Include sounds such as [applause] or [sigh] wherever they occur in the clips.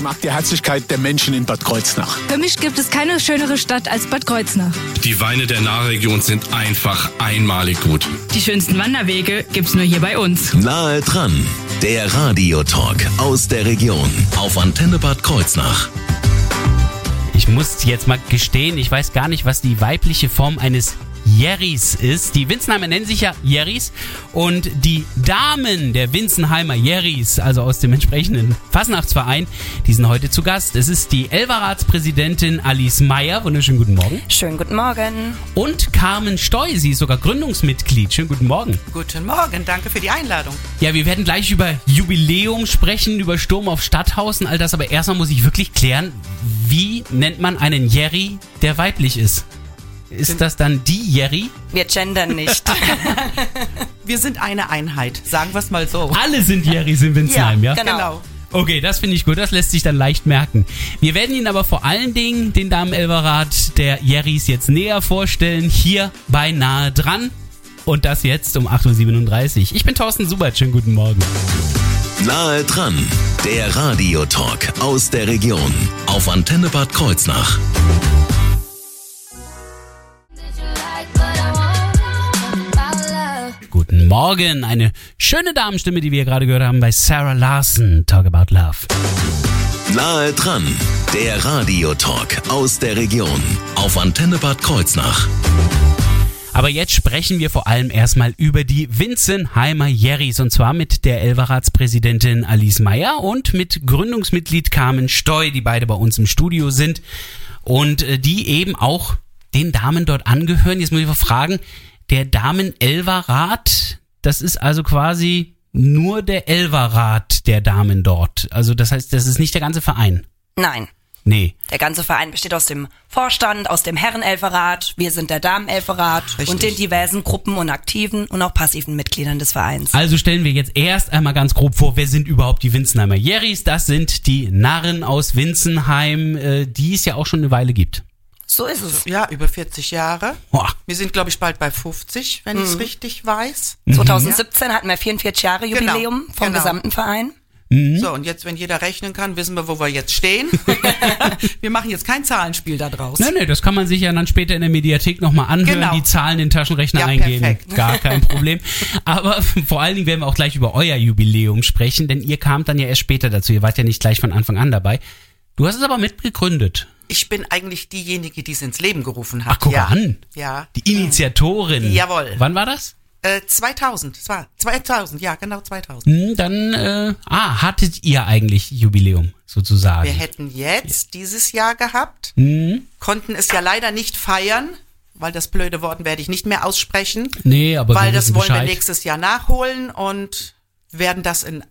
Ich mag die Herzlichkeit der Menschen in Bad Kreuznach. Für mich gibt es keine schönere Stadt als Bad Kreuznach. Die Weine der Nahregion sind einfach einmalig gut. Die schönsten Wanderwege gibt's nur hier bei uns. Nahe dran, der Radiotalk aus der Region auf Antenne Bad Kreuznach. Ich muss jetzt mal gestehen, ich weiß gar nicht, was die weibliche Form eines Jerrys ist. Die Winzenheimer nennen sich ja Jerrys und die Damen der Winzenheimer Jerrys, also aus dem entsprechenden Fasnachtsverein, die sind heute zu Gast. Es ist die Elverratspräsidentin Alice Meyer. Wunderschönen guten Morgen. Schönen guten Morgen. Und Carmen Steu, sie ist sogar Gründungsmitglied. Schönen guten Morgen. Guten Morgen, danke für die Einladung. Ja, wir werden gleich über Jubiläum sprechen, über Sturm auf Stadthausen, all das. Aber erstmal muss ich wirklich klären, wie nennt man einen Jerry, der weiblich ist? Ist das dann die Jerry? Wir gendern nicht. [laughs] Wir sind eine Einheit, sagen wir es mal so. Alle sind Jerrys in Winzenheim, ja? genau. Genau. Okay, das finde ich gut, das lässt sich dann leicht merken. Wir werden Ihnen aber vor allen Dingen den Damen Elverrat der Jerrys jetzt näher vorstellen, hier bei Nahe dran. Und das jetzt um 8.37 Uhr. Ich bin Thorsten Subert, schönen guten Morgen. Nahe dran, der Radiotalk aus der Region auf Antenne Bad Kreuznach. Morgen, eine schöne Damenstimme, die wir gerade gehört haben bei Sarah Larson, Talk About Love. Nahe dran, der Radiotalk aus der Region auf Antenne Bad Kreuznach. Aber jetzt sprechen wir vor allem erstmal über die Winzenheimer Jerrys und zwar mit der Elverratspräsidentin Alice Meyer und mit Gründungsmitglied Carmen Steu, die beide bei uns im Studio sind und äh, die eben auch den Damen dort angehören. Jetzt muss ich mal fragen, der Damen Elverrat, das ist also quasi nur der Elverrat der Damen dort. Also das heißt, das ist nicht der ganze Verein. Nein. Nee. Der ganze Verein besteht aus dem Vorstand, aus dem Herrenelferat, wir sind der Damenelferat und den diversen Gruppen und aktiven und auch passiven Mitgliedern des Vereins. Also stellen wir jetzt erst einmal ganz grob vor, wer sind überhaupt die Winzenheimer Jerrys? Das sind die Narren aus Winzenheim, äh, die es ja auch schon eine Weile gibt. So ist es. Ja, über 40 Jahre. Boah. Wir sind, glaube ich, bald bei 50, wenn ich es richtig weiß. 2017 hatten wir 44 Jahre Jubiläum vom genau. gesamten Verein. So, und jetzt, wenn jeder rechnen kann, wissen wir, wo wir jetzt stehen. [laughs] wir machen jetzt kein Zahlenspiel da draus. Nee, nee, das kann man sich ja dann später in der Mediathek nochmal anhören, Genau. die Zahlen in den Taschenrechner Ja, eingeben. perfekt. Gar kein [laughs] Problem. Aber [laughs] vor allen Dingen werden wir auch gleich über euer Jubiläum sprechen, denn ihr kamt dann ja erst später dazu. Ihr wart ja nicht gleich von Anfang an dabei. Du hast es aber mitgegründet. Ich bin eigentlich diejenige, die es ins Leben gerufen hat. Ach, guck ja. an. Ja. Die Initiatorin. Jawohl. Wann war das? Äh, 2000, es war 2000, ja, genau 2000. Hm, dann, äh, ah, hattet ihr eigentlich Jubiläum, sozusagen. Wir hätten jetzt dieses Jahr gehabt, Hm? konnten es ja leider nicht feiern, weil das blöde Wort werde ich nicht mehr aussprechen. Nee, aber weil wir das wollen wir Bescheid. nächstes Jahr nachholen und werden das in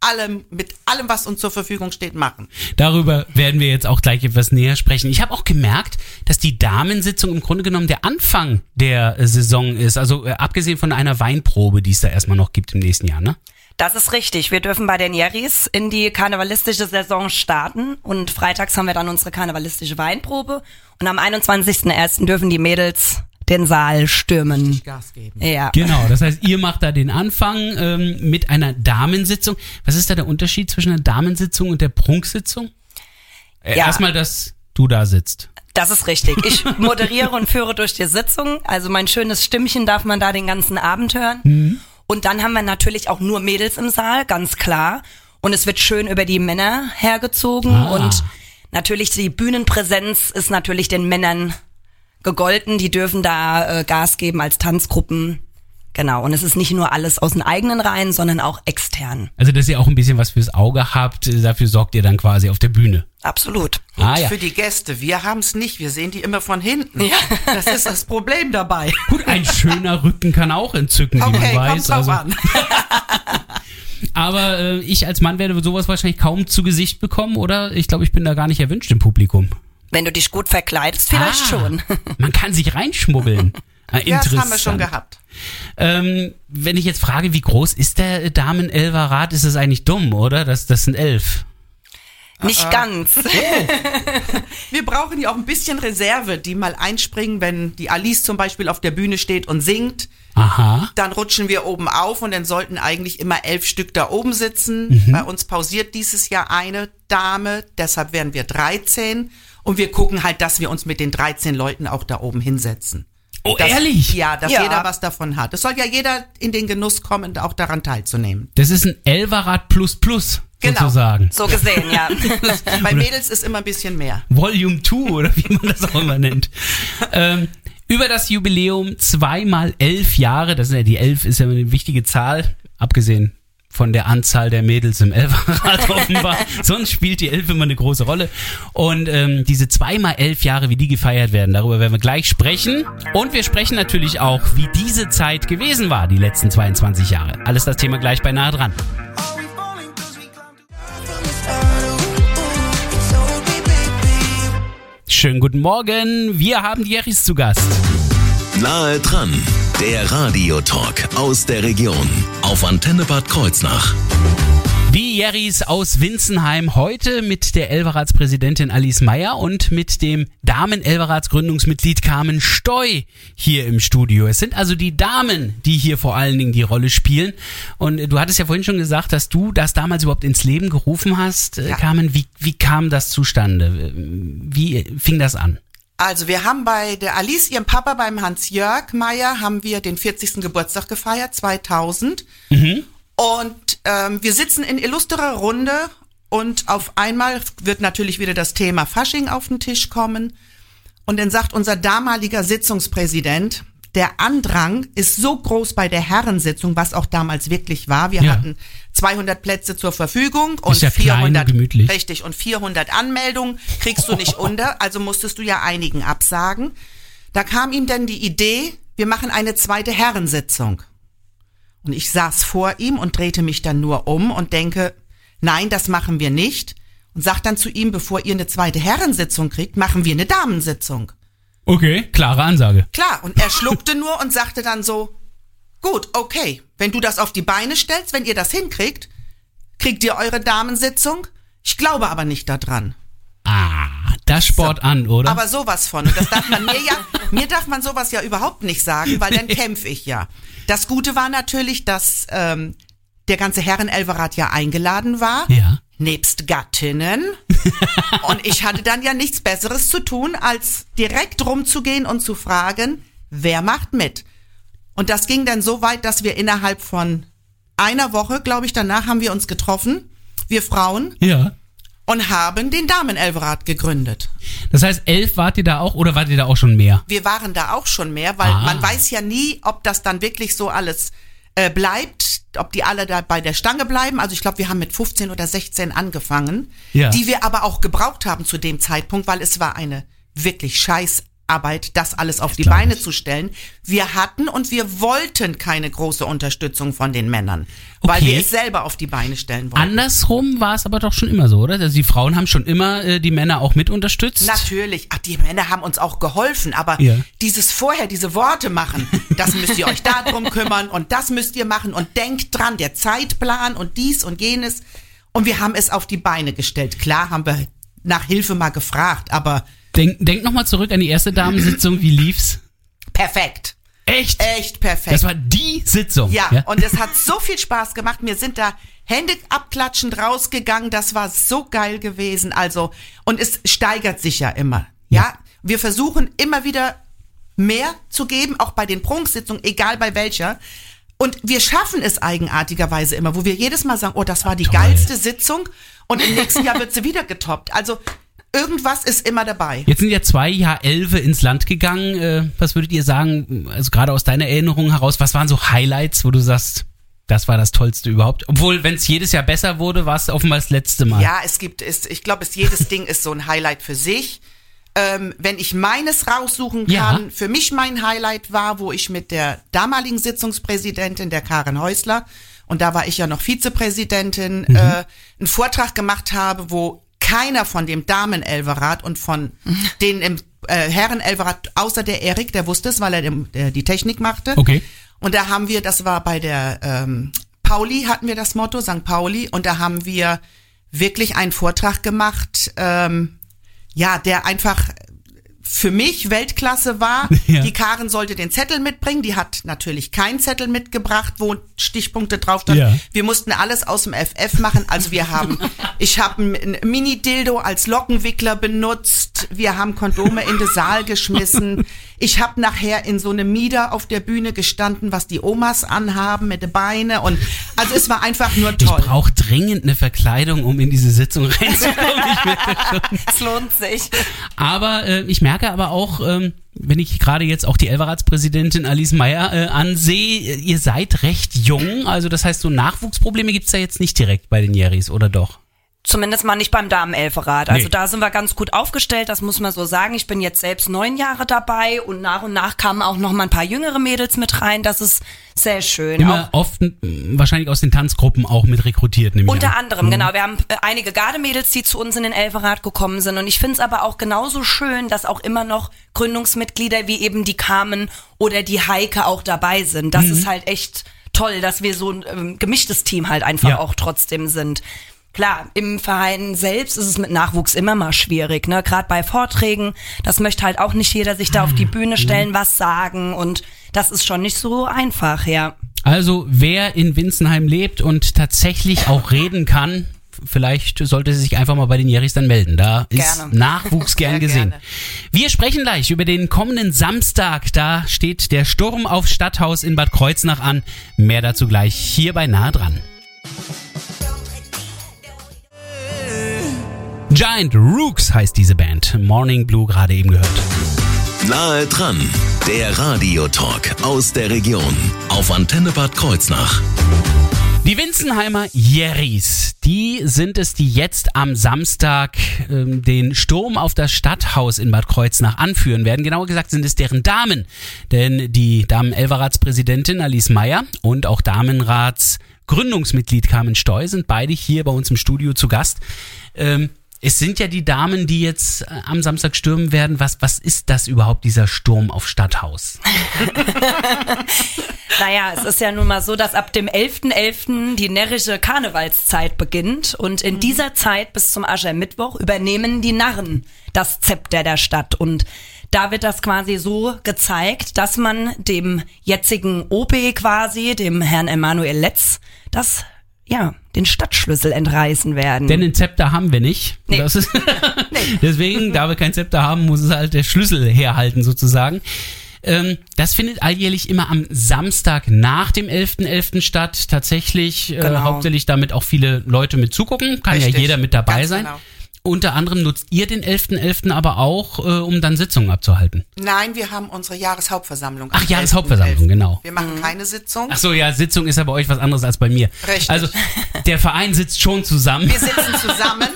allem, mit allem, was uns zur Verfügung steht, machen. Darüber werden wir jetzt auch gleich etwas näher sprechen. Ich habe auch gemerkt, dass die Damensitzung im Grunde genommen der Anfang der äh, Saison ist. Also äh, abgesehen von einer Weinprobe, die es da erstmal noch gibt im nächsten Jahr, ne? Das ist richtig. Wir dürfen bei den Jerrys in die karnevalistische Saison starten und freitags haben wir dann unsere karnevalistische Weinprobe und am 21.01. dürfen die Mädels den Saal stürmen. Gas geben. Ja. Genau, das heißt, ihr macht da den Anfang ähm, mit einer Damensitzung. Was ist da der Unterschied zwischen einer Damensitzung und der Prunksitzung? Äh, Ja. Erstmal, dass du da sitzt. Das ist richtig. Ich [laughs] moderiere und führe durch die Sitzung. Also mein schönes Stimmchen darf man da den ganzen Abend hören. Und dann haben wir natürlich auch nur Mädels im Saal, ganz klar. Und es wird schön über die Männer hergezogen. Ah. Und natürlich die Bühnenpräsenz ist natürlich den Männern gegolten. Die dürfen da äh, Gas geben als Tanzgruppen. Genau. Und es ist nicht nur alles aus den eigenen Reihen, sondern auch extern. Also, dass ihr auch ein bisschen was fürs Auge habt, äh, dafür sorgt ihr dann quasi auf der Bühne. Absolut. Ah ja. Für die Gäste, wir haben es nicht, wir sehen die immer von hinten. Das ist das Problem dabei. Gut, ein schöner Rücken kann auch entzücken, wie Okay, man kommt weiß. Also, an. [laughs] aber äh, ich als Mann werde sowas wahrscheinlich kaum zu Gesicht bekommen, oder? Ich glaube, ich bin da gar nicht erwünscht im Publikum. Wenn du dich gut verkleidest, vielleicht Ah, schon. [laughs] Man kann sich reinschmuggeln. [laughs] Ah, Ja, das haben wir schon gehabt. Ähm, wenn ich jetzt frage, wie groß ist der Damen-Elfer-Rat, ist es eigentlich dumm, oder? Das, das sind elf. Nicht ganz. [laughs] Wir brauchen ja auch ein bisschen Reserve, die mal einspringen, wenn die Alice zum Beispiel auf der Bühne steht und singt. Aha. Dann rutschen wir oben auf und dann sollten eigentlich immer elf Stück da oben sitzen. Mhm. Bei uns pausiert dieses Jahr eine Dame, deshalb werden wir 13. Und wir gucken halt, dass wir uns mit den 13 Leuten auch da oben hinsetzen. Oh, dass, ehrlich? Ja, dass Ja. jeder was davon hat. Es soll ja jeder in den Genuss kommen, auch daran teilzunehmen. Das ist ein Elverrad plus plus, Genau. sozusagen. So gesehen, ja. [laughs] Bei Mädels ist immer ein bisschen mehr. Volume 2 oder wie man das auch immer nennt. ähm, über das Jubiläum zweimal elf Jahre, das ist ja die elf ist ja eine wichtige Zahl, abgesehen von der Anzahl der Mädels im Elferrad [laughs] offenbar. Sonst spielt die elf immer eine große Rolle. Und ähm, diese zweimal elf Jahre, wie die gefeiert werden, darüber werden wir gleich sprechen. Und wir sprechen natürlich auch, wie diese Zeit gewesen war, die letzten 22 Jahre. Alles das Thema gleich bei Nahe dran. Schönen guten Morgen, wir haben die Jerrys zu Gast. Nahe dran, der Radiotalk aus der Region auf Antenne Bad Kreuznach. Die Jerrys aus Winzenheim heute mit der Elverratspräsidentin Alice Meyer und mit dem Damen-Elverrats-Gründungsmitglied Carmen Steu hier im Studio. Es sind also die Damen, die hier vor allen Dingen die Rolle spielen. Und äh, du hattest ja vorhin schon gesagt, dass du das damals überhaupt ins Leben gerufen hast. Äh, Ja. Carmen, wie, wie kam das zustande? Wie fing das an? Also wir haben bei der Alice, ihrem Papa, beim Hans-Jörg Meier, haben wir den 40. Geburtstag gefeiert, 2000. Und ähm, wir sitzen in illustrer Runde und auf einmal wird natürlich wieder das Thema Fasching auf den Tisch kommen. Und dann sagt unser damaliger Sitzungspräsident, der Andrang ist so groß bei der Herrensitzung, was auch damals wirklich war. Wir Ja. hatten 200 Plätze zur Verfügung und ja klein und 400 gemütlich. richtig und 400 Anmeldungen kriegst du nicht unter, also musstest du ja einigen absagen. Da kam ihm dann die Idee, wir machen eine zweite Herrensitzung. Und ich saß vor ihm und drehte mich dann nur um und denke, nein, das machen wir nicht. Und sag dann zu ihm, bevor ihr eine zweite Herrensitzung kriegt, machen wir eine Damensitzung. Okay, klare Ansage. Klar, und er schluckte nur und sagte dann so, gut, okay, wenn du das auf die Beine stellst, wenn ihr das hinkriegt, kriegt ihr eure Damensitzung. Ich glaube aber nicht daran. Ah, das Sport an, oder? Aber sowas von. Und das darf man mir ja, [laughs] mir darf man sowas ja überhaupt nicht sagen, weil dann kämpfe ich ja. Das Gute war natürlich, dass ähm, der ganze Herren-Elverat ja eingeladen war. ja. Nebst Gattinnen. [laughs] Und ich hatte dann ja nichts Besseres zu tun, als direkt rumzugehen und zu fragen, wer macht mit? Und das ging dann so weit, dass wir innerhalb von einer Woche, glaube ich, danach haben wir uns getroffen, wir Frauen, Ja. und haben den Damen-Elverat gegründet. Das heißt, elf wart ihr da auch oder wart ihr da auch schon mehr? wir waren da auch schon mehr, weil Ah. man weiß ja nie, ob das dann wirklich so alles äh, bleibt, ob die alle da bei der Stange bleiben. Also ich glaube, wir haben mit 15 oder 16 angefangen, Ja. die wir aber auch gebraucht haben zu dem Zeitpunkt, weil es war eine wirklich scheiß Arbeit, das alles auf die Beine ich. zu stellen. Wir hatten und wir wollten keine große Unterstützung von den Männern, weil Okay. wir es selber auf die Beine stellen wollten. Andersrum war es aber doch schon immer so, oder? Also die Frauen haben schon immer äh, die Männer auch mit unterstützt. Natürlich. Ach, die Männer haben uns auch geholfen, aber Ja. dieses vorher, diese Worte machen, das müsst ihr euch darum [laughs] kümmern und das müsst ihr machen und denkt dran, der Zeitplan und dies und jenes. Und wir haben es auf die Beine gestellt. Klar haben wir nach Hilfe mal gefragt, aber Denk, denk nochmal zurück an die erste Damensitzung, wie lief's? perfekt. Echt? Echt perfekt. Das war die Sitzung. Ja, und es hat so viel Spaß gemacht. Wir sind da Hände abklatschend rausgegangen. Das war so geil gewesen. Also, und es steigert sich ja immer. Ja, wir versuchen immer wieder mehr zu geben, auch bei den Prunksitzungen, egal bei welcher. Und wir schaffen es eigenartigerweise immer, wo wir jedes Mal sagen, oh, das war die Toll. geilste Sitzung und im nächsten Jahr wird sie wieder getoppt. Also irgendwas ist immer dabei. Jetzt sind ja zwei Jahr Elfe ins Land gegangen. Äh, was würdet ihr sagen, also gerade aus deiner Erinnerung heraus, was waren so Highlights, wo du sagst, das war das Tollste überhaupt? Obwohl, wenn es jedes Jahr besser wurde, war es offenbar das letzte Mal. Ja, es gibt, es, ich glaube, es jedes Ding ist so ein Highlight für sich. Ähm, wenn ich meines raussuchen Ja. kann, für mich mein Highlight war, wo ich mit der damaligen Sitzungspräsidentin, der Karin Häusler, und da war ich ja noch Vizepräsidentin, Mhm. äh, einen Vortrag gemacht habe, wo keiner von dem Damen-Elverat und von [laughs] den im äh, Herren-Elverat, außer der Erik, der wusste es, weil er dem, der die Technik machte. Okay. Und da haben wir, das war bei der ähm, Pauli, hatten wir das Motto, St. Pauli, und da haben wir wirklich einen Vortrag gemacht, ähm, ja, der einfach für mich Weltklasse war. [laughs] Ja. Die Karen sollte den Zettel mitbringen. Die hat natürlich keinen Zettel mitgebracht, wo Stichpunkte drauf standen. Ja. Wir mussten alles aus dem FF machen. Also wir haben, [laughs] ich habe ein Mini-Dildo als Lockenwickler benutzt. Wir haben Kondome in den Saal geschmissen. Ich habe nachher in so einem Mieder auf der Bühne gestanden, was die Omas anhaben mit den Beine und also es war einfach nur Ich toll. brauche dringend eine Verkleidung, um in diese Sitzung reinzukommen. Ich. [laughs] Es lohnt sich. Aber äh, ich merke aber auch, ähm, wenn ich gerade jetzt auch die Elverratspräsidentin Alice Meyer äh, ansehe, ihr seid recht jung. Also das heißt, so Nachwuchsprobleme gibt's da jetzt nicht direkt bei den Jerrys, oder doch? Zumindest mal nicht beim Damenelferat. Also Nee. da sind wir ganz gut aufgestellt, das muss man so sagen. Ich bin jetzt selbst neun Jahre dabei und nach und nach kamen auch noch mal ein paar jüngere Mädels mit rein. Das ist sehr schön. Immer Auch oft m, wahrscheinlich aus den Tanzgruppen auch mit rekrutiert, unter an. anderem, genau. Wir haben äh, einige Gardemädels, die zu uns in den Elferrat gekommen sind. Und ich finde es aber auch genauso schön, dass auch immer noch Gründungsmitglieder wie eben die Carmen oder die Heike auch dabei sind. Das ist halt echt toll, dass wir so ein ähm, gemischtes Team halt einfach Ja. auch trotzdem sind. Klar, im Verein selbst ist es mit Nachwuchs immer mal schwierig, ne? Gerade bei Vorträgen, das möchte halt auch nicht jeder sich da auf die Bühne stellen, was sagen und das ist schon nicht so einfach, ja. Also wer in Winsenheim lebt und tatsächlich auch reden kann, vielleicht sollte sie sich einfach mal bei den Jerrys dann melden. Da ist Gerne. Nachwuchs gern [laughs] gesehen. gerne. Wir sprechen gleich über den kommenden Samstag. Da steht der Sturm auf Stadthaus in Bad Kreuznach an. Mehr dazu gleich hier bei Nahe dran. Giant Rooks heißt diese Band. Morning Blue gerade eben gehört. Nahe dran, der Radiotalk aus der Region auf Antenne Bad Kreuznach. Die Winzenheimer Jerrys, die sind es, die jetzt am Samstag ähm, den Sturm auf das Stadthaus in Bad Kreuznach anführen werden. Genauer gesagt sind es deren Damen. Denn die Damen-Elverratspräsidentin Alice Meyer und auch Damenrats Gründungsmitglied Carmen Steu sind beide hier bei uns im Studio zu Gast. Ähm, es sind ja die Damen, die jetzt äh, am Samstag stürmen werden. Was, was ist das überhaupt, dieser Sturm auf Stadthaus? [laughs] Naja, es ist ja nun mal so, dass ab dem 11.11. die närrische Karnevalszeit beginnt und in dieser Zeit bis zum Aschermittwoch übernehmen die Narren das Zepter der Stadt und da wird das quasi so gezeigt, dass man dem jetzigen OB quasi, dem Herrn Emanuel Letz, das, ja, den Stadtschlüssel entreißen werden. Denn ein Zepter haben wir nicht. Nee. Ist [laughs] Deswegen, da wir kein Zepter haben, muss es halt der Schlüssel herhalten sozusagen. Ähm, das findet alljährlich immer am Samstag nach dem 11.11. statt. Tatsächlich äh, Genau. hauptsächlich damit auch viele Leute mit zugucken. Kann ja Richtig. jeder mit dabei Ganz sein. genau. Unter anderem nutzt ihr den 11.11. aber auch, äh, um dann Sitzungen abzuhalten. Nein, wir haben unsere Jahreshauptversammlung. Ach, am Jahreshauptversammlung, 11.11.. genau. Wir machen keine Sitzung. Ach so, ja, Sitzung ist ja bei euch was anderes als bei mir. Richtig. Also, der Verein sitzt schon zusammen. Wir sitzen zusammen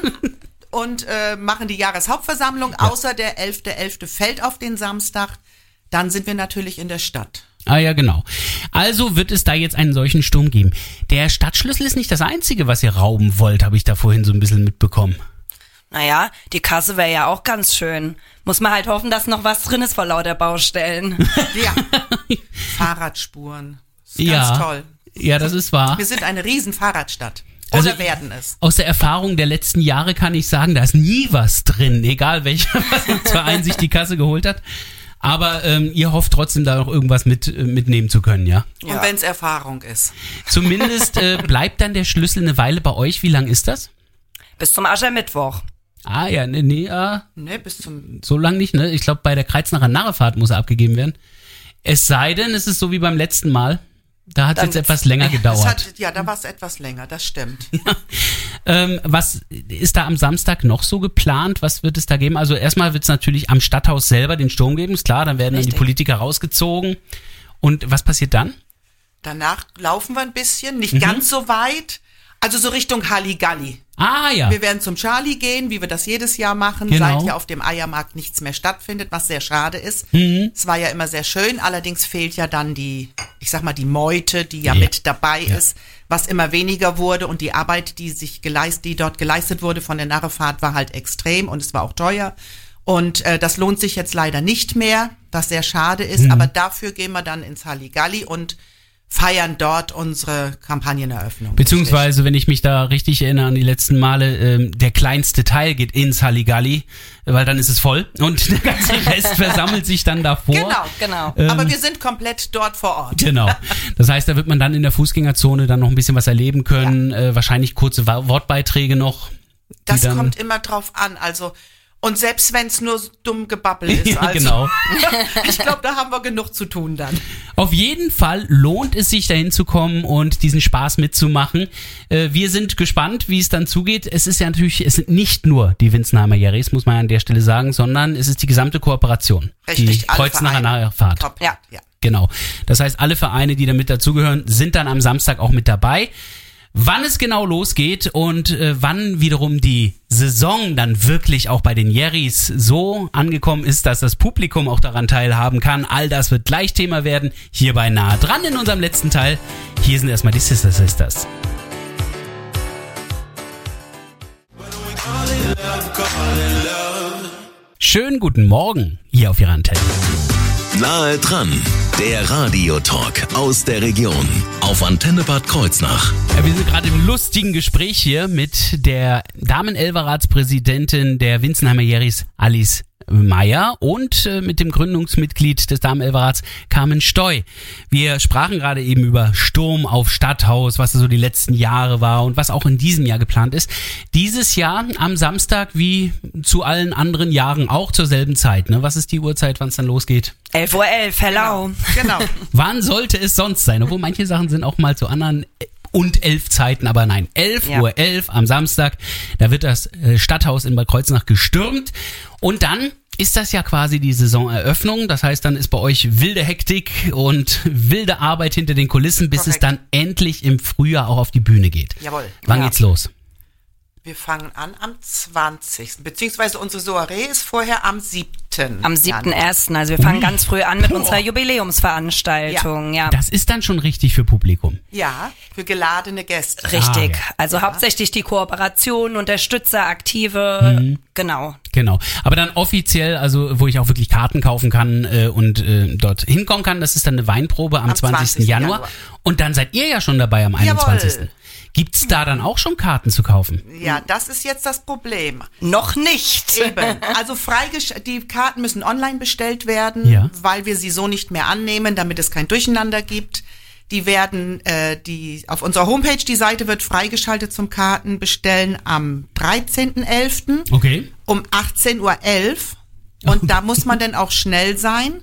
und äh, machen die Jahreshauptversammlung, außer der 11.11. fällt auf den Samstag. Dann sind wir natürlich in der Stadt. Ah ja, genau. Also wird es da jetzt einen solchen Sturm geben. Der Stadtschlüssel ist nicht das Einzige, was ihr rauben wollt, habe ich da vorhin so ein bisschen mitbekommen. Naja, die Kasse wäre ja auch ganz schön. Muss man halt hoffen, dass noch was drin ist vor lauter Baustellen. [laughs] Ja. [laughs] Fahrradspuren. Ist ja. Ganz toll. Ja, das ist wahr. Wir sind eine riesen Fahrradstadt. Oder Also- werden es. Aus der Erfahrung der letzten Jahre kann ich sagen, da ist nie was drin, egal welcher [laughs] Verein sich die Kasse geholt hat. Aber ähm, ihr hofft trotzdem da noch irgendwas mit, äh, mitnehmen zu können, ja? Und wenn es Erfahrung ist. Zumindest äh, bleibt dann der Schlüssel eine Weile bei euch. Wie lang ist das? Bis zum Aschermittwoch. Ah ja, nee, nee, ah, Ne, bis zum so lang nicht, ne? Ich glaube, bei der Kreuznacher Narrefahrt muss er abgegeben werden. Es sei denn, es ist so wie beim letzten Mal. Da hat es jetzt etwas länger [laughs] gedauert. hat, ja, da war es etwas länger, das stimmt. [laughs] Ähm, was ist da am Samstag noch so geplant? Was wird es da geben? Also erstmal wird es natürlich am Stadthaus selber den Sturm geben, ist klar, dann werden dann die Richtig. Politiker rausgezogen. Und was passiert dann? Danach laufen wir ein bisschen, Mhm. nicht ganz so weit. Also so Richtung Halligalli. Ah ja. Wir werden zum Charlie gehen, wie wir das jedes Jahr machen, Genau. seit ja auf dem Eiermarkt nichts mehr stattfindet, was sehr schade ist. Mhm. Es war ja immer sehr schön, allerdings fehlt ja dann die, ich sag mal, die Meute, die ja, Ja. mit dabei ist, was immer weniger wurde und die Arbeit, die sich geleistet, die dort geleistet wurde von der Narrefahrt, war halt extrem und es war auch teuer. Und äh, das lohnt sich jetzt leider nicht mehr, was sehr schade ist, Mhm. aber dafür gehen wir dann ins Halligalli und feiern dort unsere Kampagneneröffnung. Beziehungsweise, wenn ich mich da richtig erinnere an die letzten Male, ähm, der kleinste Teil geht ins Halligalli, weil dann ist es voll und der ganze [laughs] Rest versammelt sich dann davor. Genau, Genau. Ähm, Aber wir sind komplett dort vor Ort. Genau. [laughs] Das heißt, da wird man dann in der Fußgängerzone dann noch ein bisschen was erleben können, äh, wahrscheinlich kurze Wortbeiträge noch. Das kommt immer drauf an. Also und selbst wenn es nur so dumm Gebabbel ist, [laughs] Ja, also, genau. [laughs] ich glaube, da haben wir genug zu tun dann. Auf jeden Fall lohnt es sich dahin zu kommen und diesen Spaß mitzumachen. Äh, wir sind gespannt, wie es dann zugeht. Es ist ja natürlich, es sind nicht nur die Winzenheimer Jerrys, muss man an der Stelle sagen, sondern es ist die gesamte Kooperation. Richtig, die alle Kreuznacher. Nachfahrt. Top. Ja. ja. Genau. Das heißt, alle Vereine, die da mit dazugehören, sind dann am Samstag auch mit dabei. Wann es genau losgeht und äh, wann wiederum die Saison dann wirklich auch bei den Jerrys so angekommen ist, dass das Publikum auch daran teilhaben kann, all das wird gleich Thema werden. Hierbei nahe dran in unserem letzten Teil. Hier sind erstmal die Sister Sisters. Schönen guten Morgen hier auf Ihrer Antenne. Nahe dran, der Radiotalk aus der Region auf Antenne Bad Kreuznach. Ja, wir sind gerade im lustigen Gespräch hier mit der Damen-Elverratspräsidentin der Winzenheimer Jerrys, Alice Meyer und äh, mit dem Gründungsmitglied des Damen-Elverrats, Carmen Steu. Wir sprachen gerade eben über Sturm auf Stadthaus, was so die letzten Jahre war und was auch in diesem Jahr geplant ist. Dieses Jahr am Samstag wie zu allen anderen Jahren auch zur selben Zeit. Ne? Was ist die Uhrzeit, wann es dann losgeht? 11.11 Uhr, hello. Genau. [laughs] Wann sollte es sonst sein? Obwohl manche Sachen sind auch mal zu anderen äh, und elf Zeiten, aber nein, 11 Ja. Uhr 11 am Samstag, da wird das äh, Stadthaus in Bad Kreuznach gestürmt und dann ist das ja quasi die Saisoneröffnung. Das heißt, dann ist bei euch wilde Hektik und [laughs] wilde Arbeit hinter den Kulissen, bis es Korrekt. dann endlich im Frühjahr auch auf die Bühne geht. Jawohl. Wann Ja. geht's los? Wir fangen an am 20. Beziehungsweise unsere Soiree ist vorher am 7. Am 7.1. Also wir fangen ganz früh an mit unserer Jubiläumsveranstaltung. Ja. Das ist dann schon richtig für Publikum. Ja, für geladene Gäste. Richtig. Ah, ja. Also hauptsächlich die Kooperation, Unterstützer, Aktive. Mhm. Genau. Genau. Aber dann offiziell, also wo ich auch wirklich Karten kaufen kann äh, und äh, dort hinkommen kann, das ist dann eine Weinprobe am, Am 20. 20. Januar. Januar. Und dann seid ihr ja schon dabei am 21. Jawohl. Gibt's da dann auch schon Karten zu kaufen? Ja, das ist jetzt das Problem. Noch nicht. Eben. Also die Karten müssen online bestellt werden, Ja. weil wir sie so nicht mehr annehmen, damit es kein Durcheinander gibt. Die werden, äh, die auf unserer Homepage, die Seite wird freigeschaltet zum Kartenbestellen am 13.11. Okay. um 18.11 Uhr. Und da muss man dann auch schnell sein.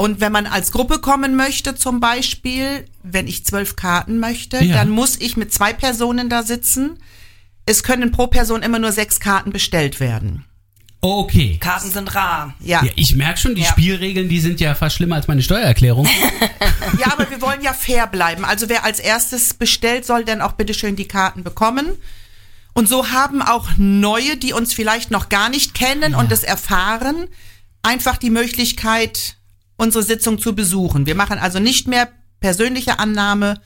Und wenn man als Gruppe kommen möchte, zum Beispiel, wenn ich zwölf Karten möchte, Ja. dann muss ich mit zwei Personen da sitzen. Es können pro Person immer nur sechs Karten bestellt werden. Okay. Karten sind rar. Ja, Ja, ich merke schon, die Ja. Spielregeln, die sind ja fast schlimmer als meine Steuererklärung. [laughs] ja, aber wir wollen ja fair bleiben. Also wer als erstes bestellt, soll dann auch bitteschön die Karten bekommen. Und so haben auch Neue, die uns vielleicht noch gar nicht kennen und es erfahren, einfach die Möglichkeit, unsere Sitzung zu besuchen. Wir machen also nicht mehr persönliche Annahme,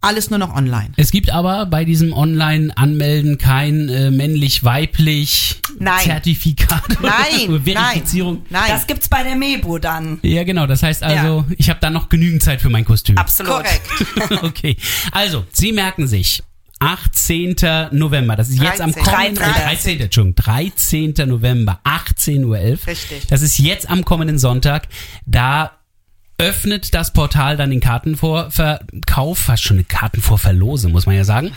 alles nur noch online. es gibt aber bei diesem Online-Anmelden kein äh, männlich-weiblich Nein. Zertifikat Nein, oder Verifizierung. nein, nein. Das gibt's bei der Mebo dann. Ja, genau. Das heißt also, ich habe dann noch genügend Zeit für mein Kostüm. Absolut. Korrekt. [laughs] okay. Also, Sie merken sich. 18. November, das ist jetzt am 13. kommenden, 13. 13. Entschuldigung, 13. November, 18.11 Uhr. Richtig. Das ist jetzt am kommenden Sonntag. Da öffnet das Portal dann den Kartenvorverkauf, fast schon eine Kartenvorverlose, muss man ja sagen.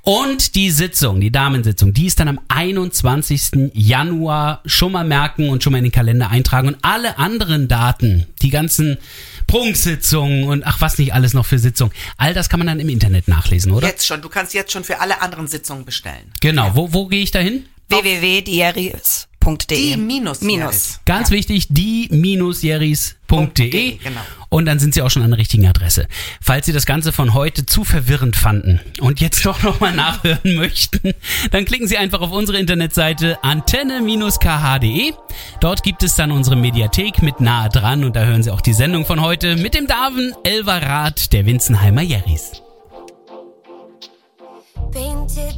Und die Sitzung, die Damensitzung, die ist dann am 21. Januar schon mal merken und schon mal in den Kalender eintragen. Und alle anderen Daten, die ganzen Prunksitzungen und ach was nicht alles noch für Sitzungen, all das kann man dann im Internet nachlesen, oder? Jetzt schon. Du kannst jetzt schon für alle anderen Sitzungen bestellen. Genau, wo, wo gehe ich da hin? www.dieris.de die minus. Ganz ja. wichtig, die minus Genau. Und dann sind Sie auch schon an der richtigen Adresse. Falls Sie das Ganze von heute zu verwirrend fanden und jetzt doch nochmal nachhören [laughs] möchten, dann klicken Sie einfach auf unsere Internetseite antenne-kh.de. Dort gibt es dann unsere Mediathek mit nahe dran und da hören Sie auch die Sendung von heute mit dem Darwin Elverath der Winzenheimer Jeris. Painted